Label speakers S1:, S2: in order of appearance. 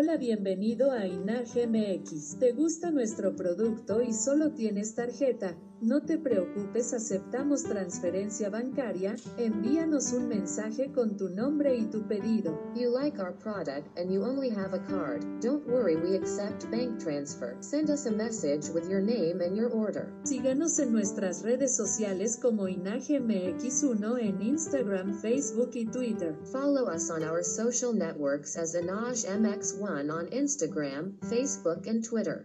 S1: Hola, bienvenido a INAG MX. ¿Te gusta nuestro producto y solo tienes tarjeta? No te preocupes, aceptamos transferencia bancaria. Envíanos un mensaje con tu nombre y tu pedido.
S2: You like our product and you only have a card. Don't worry, we accept bank transfer. Send us a message with your name and your order.
S1: Síganos en nuestras redes sociales como INAGMX1 en Instagram, Facebook y Twitter.
S2: Follow us on our social networks as InajMX1 on Instagram, Facebook, and Twitter.